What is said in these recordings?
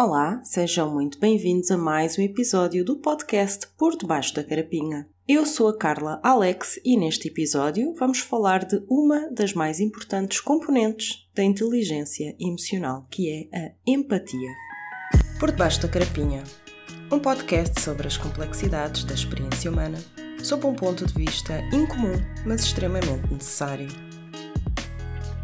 Olá, sejam muito bem-vindos a mais um episódio do podcast Por Debaixo da Carapinha. Eu sou a Carla Alex e neste episódio vamos falar de uma das mais importantes componentes da inteligência emocional, que é a empatia. Por Debaixo da Carapinha um podcast sobre as complexidades da experiência humana, sob um ponto de vista incomum, mas extremamente necessário.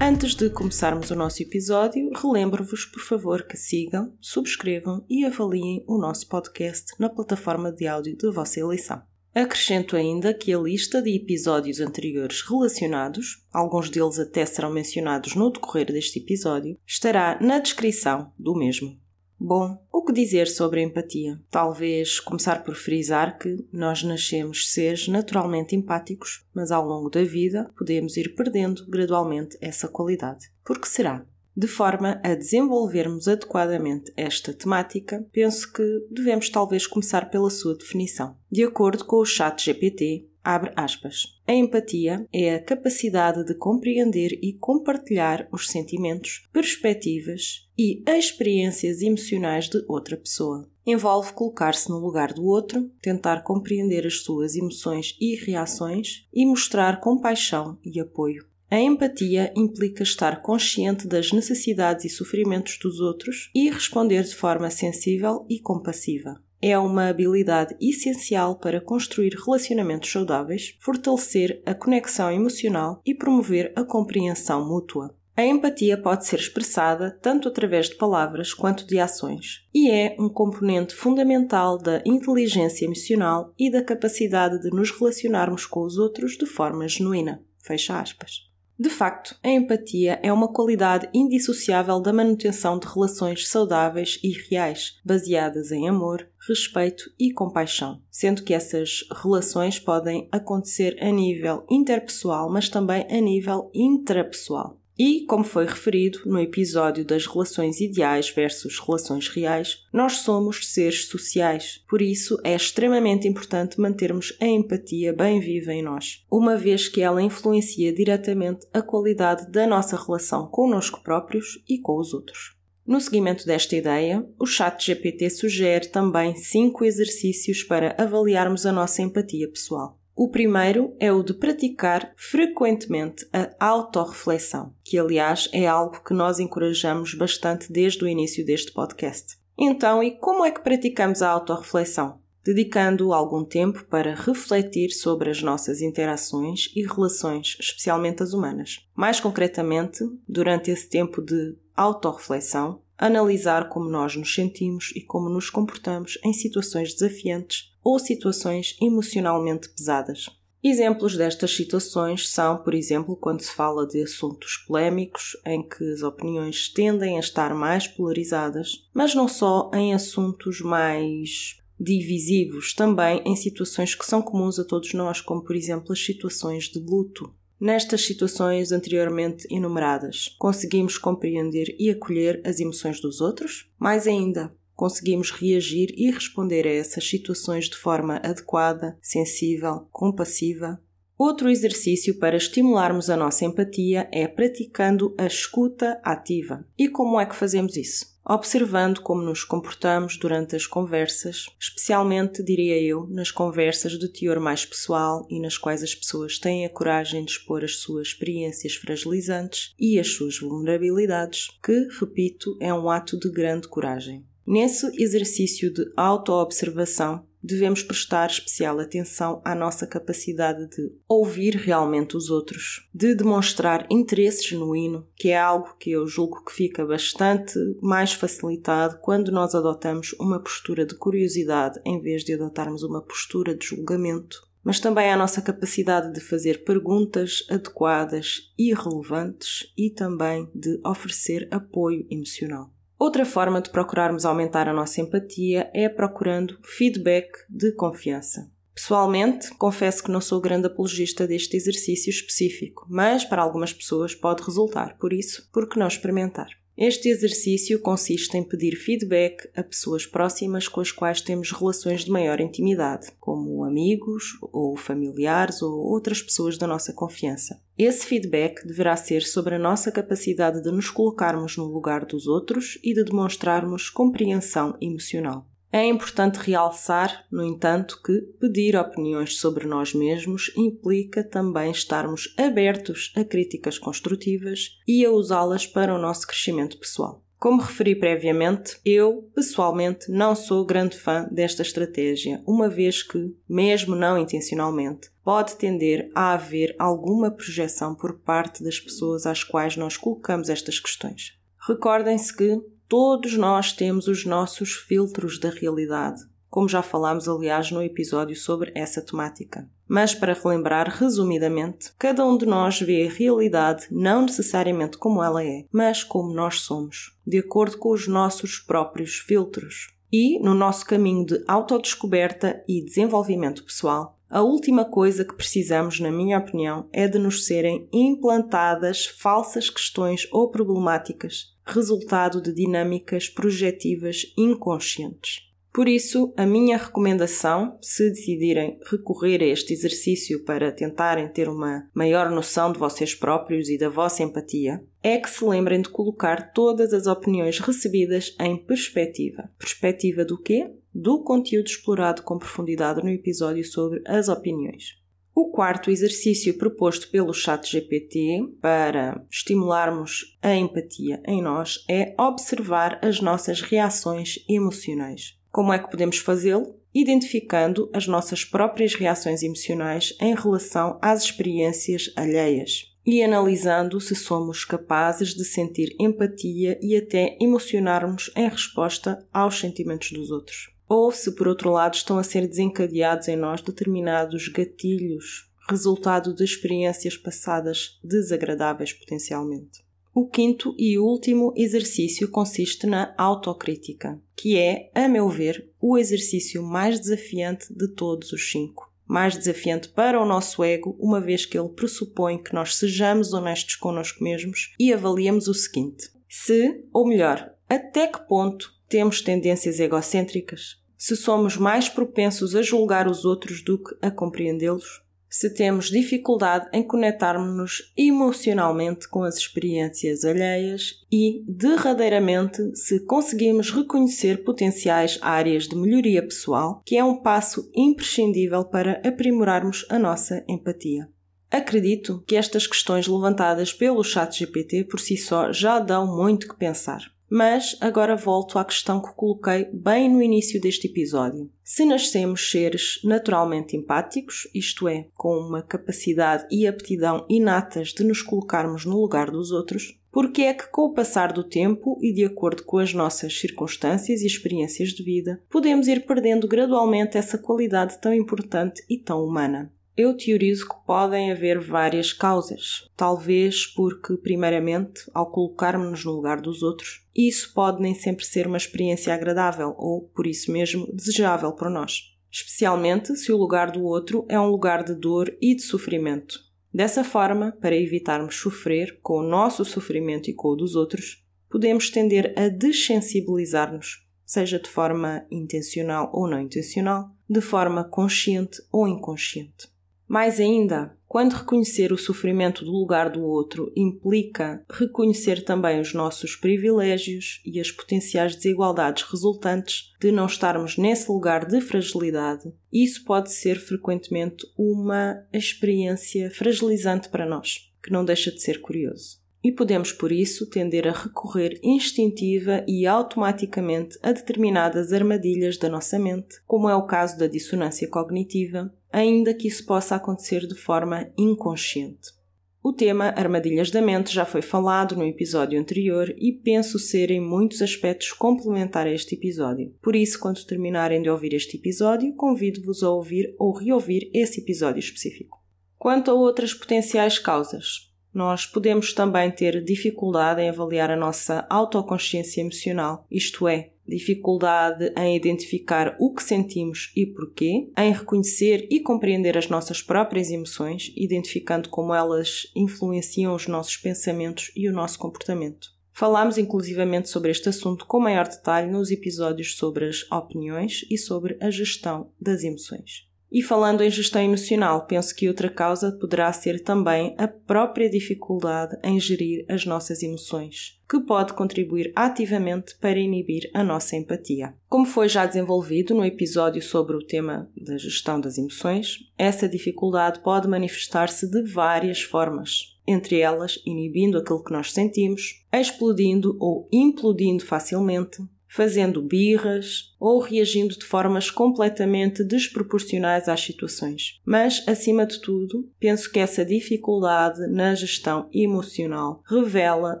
Antes de começarmos o nosso episódio, relembro-vos, por favor, que sigam, subscrevam e avaliem o nosso podcast na plataforma de áudio de vossa eleição. Acrescento ainda que a lista de episódios anteriores relacionados, alguns deles até serão mencionados no decorrer deste episódio, estará na descrição do mesmo. Bom, o que dizer sobre a empatia? Talvez começar por frisar que nós nascemos seres naturalmente empáticos, mas ao longo da vida podemos ir perdendo gradualmente essa qualidade. Por que será? De forma a desenvolvermos adequadamente esta temática, penso que devemos talvez começar pela sua definição. De acordo com o chat GPT, Abre aspas. A empatia é a capacidade de compreender e compartilhar os sentimentos, perspectivas e experiências emocionais de outra pessoa. Envolve colocar-se no lugar do outro, tentar compreender as suas emoções e reações e mostrar compaixão e apoio. A empatia implica estar consciente das necessidades e sofrimentos dos outros e responder de forma sensível e compassiva é uma habilidade essencial para construir relacionamentos saudáveis, fortalecer a conexão emocional e promover a compreensão mútua. A empatia pode ser expressada tanto através de palavras quanto de ações e é um componente fundamental da inteligência emocional e da capacidade de nos relacionarmos com os outros de forma genuína. Fecha aspas. De facto, a empatia é uma qualidade indissociável da manutenção de relações saudáveis e reais, baseadas em amor, respeito e compaixão, sendo que essas relações podem acontecer a nível interpessoal, mas também a nível intrapessoal. E, como foi referido no episódio das relações ideais versus relações reais, nós somos seres sociais. Por isso, é extremamente importante mantermos a empatia bem viva em nós, uma vez que ela influencia diretamente a qualidade da nossa relação connosco próprios e com os outros. No seguimento desta ideia, o Chat GPT sugere também cinco exercícios para avaliarmos a nossa empatia pessoal. O primeiro é o de praticar frequentemente a autorreflexão, que aliás é algo que nós encorajamos bastante desde o início deste podcast. Então, e como é que praticamos a autorreflexão? Dedicando algum tempo para refletir sobre as nossas interações e relações, especialmente as humanas. Mais concretamente, durante esse tempo de autorreflexão, analisar como nós nos sentimos e como nos comportamos em situações desafiantes ou situações emocionalmente pesadas. Exemplos destas situações são, por exemplo, quando se fala de assuntos polémicos em que as opiniões tendem a estar mais polarizadas, mas não só em assuntos mais divisivos, também em situações que são comuns a todos nós, como por exemplo as situações de luto. Nestas situações anteriormente enumeradas, conseguimos compreender e acolher as emoções dos outros? Mais ainda, conseguimos reagir e responder a essas situações de forma adequada, sensível, compassiva? Outro exercício para estimularmos a nossa empatia é praticando a escuta ativa. E como é que fazemos isso? observando como nos comportamos durante as conversas, especialmente, diria eu, nas conversas de teor mais pessoal e nas quais as pessoas têm a coragem de expor as suas experiências fragilizantes e as suas vulnerabilidades, que, repito, é um ato de grande coragem. Nesse exercício de autoobservação, devemos prestar especial atenção à nossa capacidade de ouvir realmente os outros, de demonstrar interesse genuíno, que é algo que eu julgo que fica bastante mais facilitado quando nós adotamos uma postura de curiosidade em vez de adotarmos uma postura de julgamento. Mas também a nossa capacidade de fazer perguntas adequadas e relevantes e também de oferecer apoio emocional. Outra forma de procurarmos aumentar a nossa empatia é procurando feedback de confiança. Pessoalmente, confesso que não sou grande apologista deste exercício específico, mas para algumas pessoas pode resultar, por isso, por que não experimentar? Este exercício consiste em pedir feedback a pessoas próximas com as quais temos relações de maior intimidade, como amigos ou familiares ou outras pessoas da nossa confiança. Esse feedback deverá ser sobre a nossa capacidade de nos colocarmos no lugar dos outros e de demonstrarmos compreensão emocional. É importante realçar, no entanto, que pedir opiniões sobre nós mesmos implica também estarmos abertos a críticas construtivas e a usá-las para o nosso crescimento pessoal. Como referi previamente, eu, pessoalmente, não sou grande fã desta estratégia, uma vez que, mesmo não intencionalmente, pode tender a haver alguma projeção por parte das pessoas às quais nós colocamos estas questões. Recordem-se que Todos nós temos os nossos filtros da realidade, como já falámos, aliás, no episódio sobre essa temática. Mas para relembrar resumidamente, cada um de nós vê a realidade não necessariamente como ela é, mas como nós somos, de acordo com os nossos próprios filtros. E, no nosso caminho de autodescoberta e desenvolvimento pessoal, a última coisa que precisamos, na minha opinião, é de nos serem implantadas falsas questões ou problemáticas resultado de dinâmicas projetivas inconscientes. Por isso, a minha recomendação, se decidirem recorrer a este exercício para tentarem ter uma maior noção de vocês próprios e da vossa empatia, é que se lembrem de colocar todas as opiniões recebidas em perspectiva. Perspectiva do quê? Do conteúdo explorado com profundidade no episódio sobre as opiniões. O quarto exercício proposto pelo Chat GPT para estimularmos a empatia em nós é observar as nossas reações emocionais. Como é que podemos fazê-lo? Identificando as nossas próprias reações emocionais em relação às experiências alheias e analisando se somos capazes de sentir empatia e até emocionarmos em resposta aos sentimentos dos outros ou se por outro lado estão a ser desencadeados em nós determinados gatilhos, resultado de experiências passadas desagradáveis potencialmente. O quinto e último exercício consiste na autocrítica, que é, a meu ver, o exercício mais desafiante de todos os cinco. Mais desafiante para o nosso ego, uma vez que ele pressupõe que nós sejamos honestos connosco mesmos e avaliemos o seguinte: se, ou melhor, até que ponto temos tendências egocêntricas? Se somos mais propensos a julgar os outros do que a compreendê-los? Se temos dificuldade em conectarmos-nos emocionalmente com as experiências alheias e, derradeiramente, se conseguimos reconhecer potenciais áreas de melhoria pessoal, que é um passo imprescindível para aprimorarmos a nossa empatia. Acredito que estas questões levantadas pelo ChatGPT por si só já dão muito que pensar. Mas agora volto à questão que coloquei bem no início deste episódio. Se nascemos seres naturalmente empáticos, isto é, com uma capacidade e aptidão inatas de nos colocarmos no lugar dos outros, porque é que, com o passar do tempo e de acordo com as nossas circunstâncias e experiências de vida, podemos ir perdendo gradualmente essa qualidade tão importante e tão humana? Eu teorizo que podem haver várias causas. Talvez porque, primeiramente, ao colocarmos-nos no lugar dos outros, isso pode nem sempre ser uma experiência agradável ou, por isso mesmo, desejável para nós. Especialmente se o lugar do outro é um lugar de dor e de sofrimento. Dessa forma, para evitarmos sofrer com o nosso sofrimento e com o dos outros, podemos tender a desensibilizar-nos, seja de forma intencional ou não intencional, de forma consciente ou inconsciente. Mais ainda, quando reconhecer o sofrimento do lugar do outro implica reconhecer também os nossos privilégios e as potenciais desigualdades resultantes de não estarmos nesse lugar de fragilidade, isso pode ser frequentemente uma experiência fragilizante para nós, que não deixa de ser curioso. E podemos, por isso, tender a recorrer instintiva e automaticamente a determinadas armadilhas da nossa mente, como é o caso da dissonância cognitiva, ainda que isso possa acontecer de forma inconsciente. O tema Armadilhas da Mente já foi falado no episódio anterior e penso ser em muitos aspectos complementar a este episódio. Por isso, quando terminarem de ouvir este episódio, convido-vos a ouvir ou reouvir esse episódio específico. Quanto a outras potenciais causas, nós podemos também ter dificuldade em avaliar a nossa autoconsciência emocional, isto é, dificuldade em identificar o que sentimos e porquê, em reconhecer e compreender as nossas próprias emoções, identificando como elas influenciam os nossos pensamentos e o nosso comportamento. Falámos inclusivamente sobre este assunto com maior detalhe nos episódios sobre as opiniões e sobre a gestão das emoções. E falando em gestão emocional, penso que outra causa poderá ser também a própria dificuldade em gerir as nossas emoções, que pode contribuir ativamente para inibir a nossa empatia. Como foi já desenvolvido no episódio sobre o tema da gestão das emoções, essa dificuldade pode manifestar-se de várias formas, entre elas inibindo aquilo que nós sentimos, explodindo ou implodindo facilmente, fazendo birras ou reagindo de formas completamente desproporcionais às situações. Mas, acima de tudo, penso que essa dificuldade na gestão emocional revela,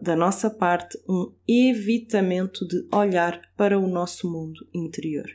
da nossa parte, um evitamento de olhar para o nosso mundo interior.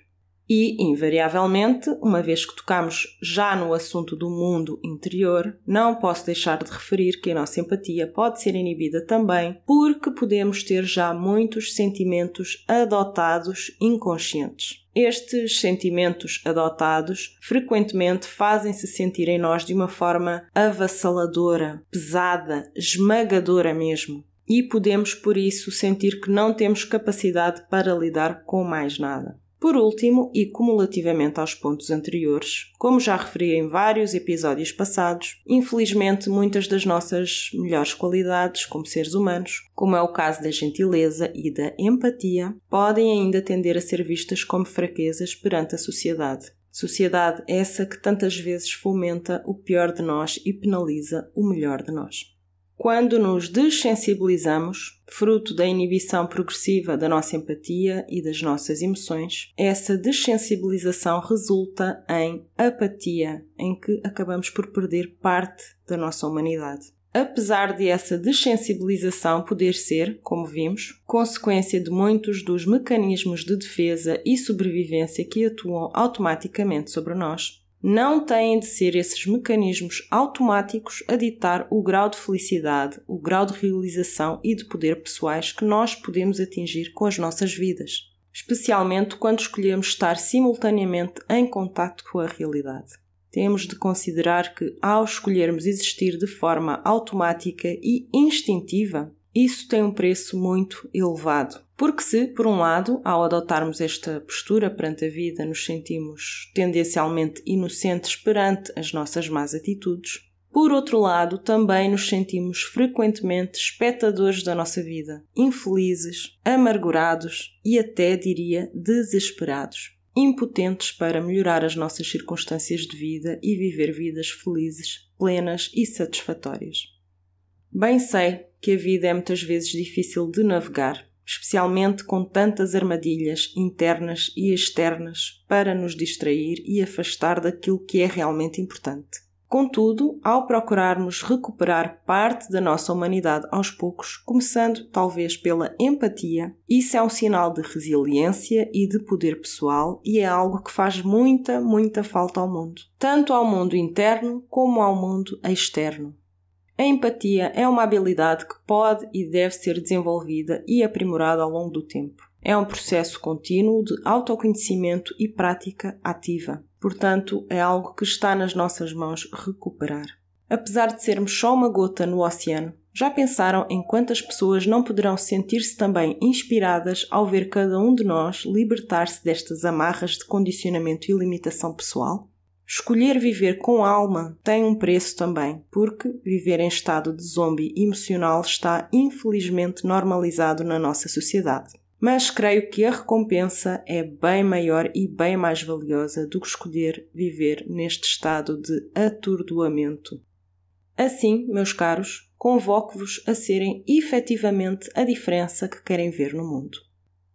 E, invariavelmente, uma vez que tocamos já no assunto do mundo interior, não posso deixar de referir que a nossa empatia pode ser inibida também porque podemos ter já muitos sentimentos adotados inconscientes. Estes sentimentos adotados frequentemente fazem-se sentir em nós de uma forma avassaladora, pesada, esmagadora mesmo. E podemos, por isso, sentir que não temos capacidade para lidar com mais nada. Por último, e cumulativamente aos pontos anteriores, como já referi em vários episódios passados, infelizmente muitas das nossas melhores qualidades como seres humanos, como é o caso da gentileza e da empatia, podem ainda tender a ser vistas como fraquezas perante a sociedade. Sociedade essa que tantas vezes fomenta o pior de nós e penaliza o melhor de nós. Quando nos desensibilizamos, fruto da inibição progressiva da nossa empatia e das nossas emoções, essa desensibilização resulta em apatia, em que acabamos por perder parte da nossa humanidade. Apesar de essa desensibilização poder ser, como vimos, consequência de muitos dos mecanismos de defesa e sobrevivência que atuam automaticamente sobre nós, não têm de ser esses mecanismos automáticos a ditar o grau de felicidade, o grau de realização e de poder pessoais que nós podemos atingir com as nossas vidas, especialmente quando escolhemos estar simultaneamente em contato com a realidade. Temos de considerar que, ao escolhermos existir de forma automática e instintiva, isso tem um preço muito elevado. Porque se, por um lado, ao adotarmos esta postura perante a vida, nos sentimos tendencialmente inocentes perante as nossas más atitudes, por outro lado, também nos sentimos frequentemente espectadores da nossa vida, infelizes, amargurados e até, diria, desesperados, impotentes para melhorar as nossas circunstâncias de vida e viver vidas felizes, plenas e satisfatórias. Bem sei que a vida é muitas vezes difícil de navegar, especialmente com tantas armadilhas internas e externas para nos distrair e afastar daquilo que é realmente importante. Contudo, ao procurarmos recuperar parte da nossa humanidade aos poucos, começando talvez pela empatia, isso é um sinal de resiliência e de poder pessoal e é algo que faz muita, muita falta ao mundo, tanto ao mundo interno como ao mundo externo. A empatia é uma habilidade que pode e deve ser desenvolvida e aprimorada ao longo do tempo. É um processo contínuo de autoconhecimento e prática ativa. Portanto, é algo que está nas nossas mãos recuperar. Apesar de sermos só uma gota no oceano, já pensaram em quantas pessoas não poderão sentir-se também inspiradas ao ver cada um de nós libertar-se destas amarras de condicionamento e limitação pessoal? Escolher viver com alma tem um preço também, porque viver em estado de zombie emocional está infelizmente normalizado na nossa sociedade. Mas creio que a recompensa é bem maior e bem mais valiosa do que escolher viver neste estado de atordoamento. Assim, meus caros, convoco-vos a serem efetivamente a diferença que querem ver no mundo.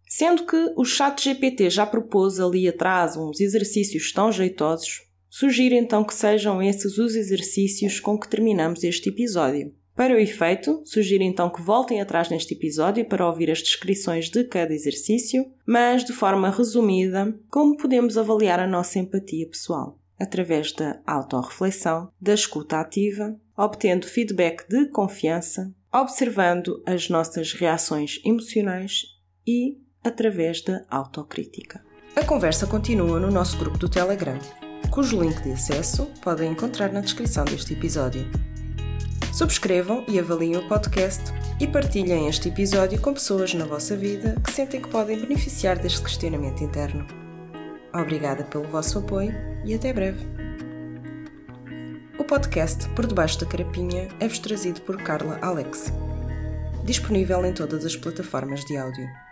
Sendo que o chat GPT já propôs ali atrás uns exercícios tão jeitosos, Sugiro então que sejam esses os exercícios com que terminamos este episódio. Para o efeito, sugiro então que voltem atrás neste episódio para ouvir as descrições de cada exercício, mas de forma resumida, como podemos avaliar a nossa empatia pessoal, através da autorreflexão, da escuta ativa, obtendo feedback de confiança, observando as nossas reações emocionais e através da autocrítica. A conversa continua no nosso grupo do Telegram cujo link de acesso podem encontrar na descrição deste episódio. Subscrevam e avaliem o podcast e partilhem este episódio com pessoas na vossa vida que sentem que podem beneficiar deste questionamento interno. Obrigada pelo vosso apoio e até breve. O podcast Por Debaixo da Carapinha é-vos trazido por Carla Alex. Disponível em todas as plataformas de áudio.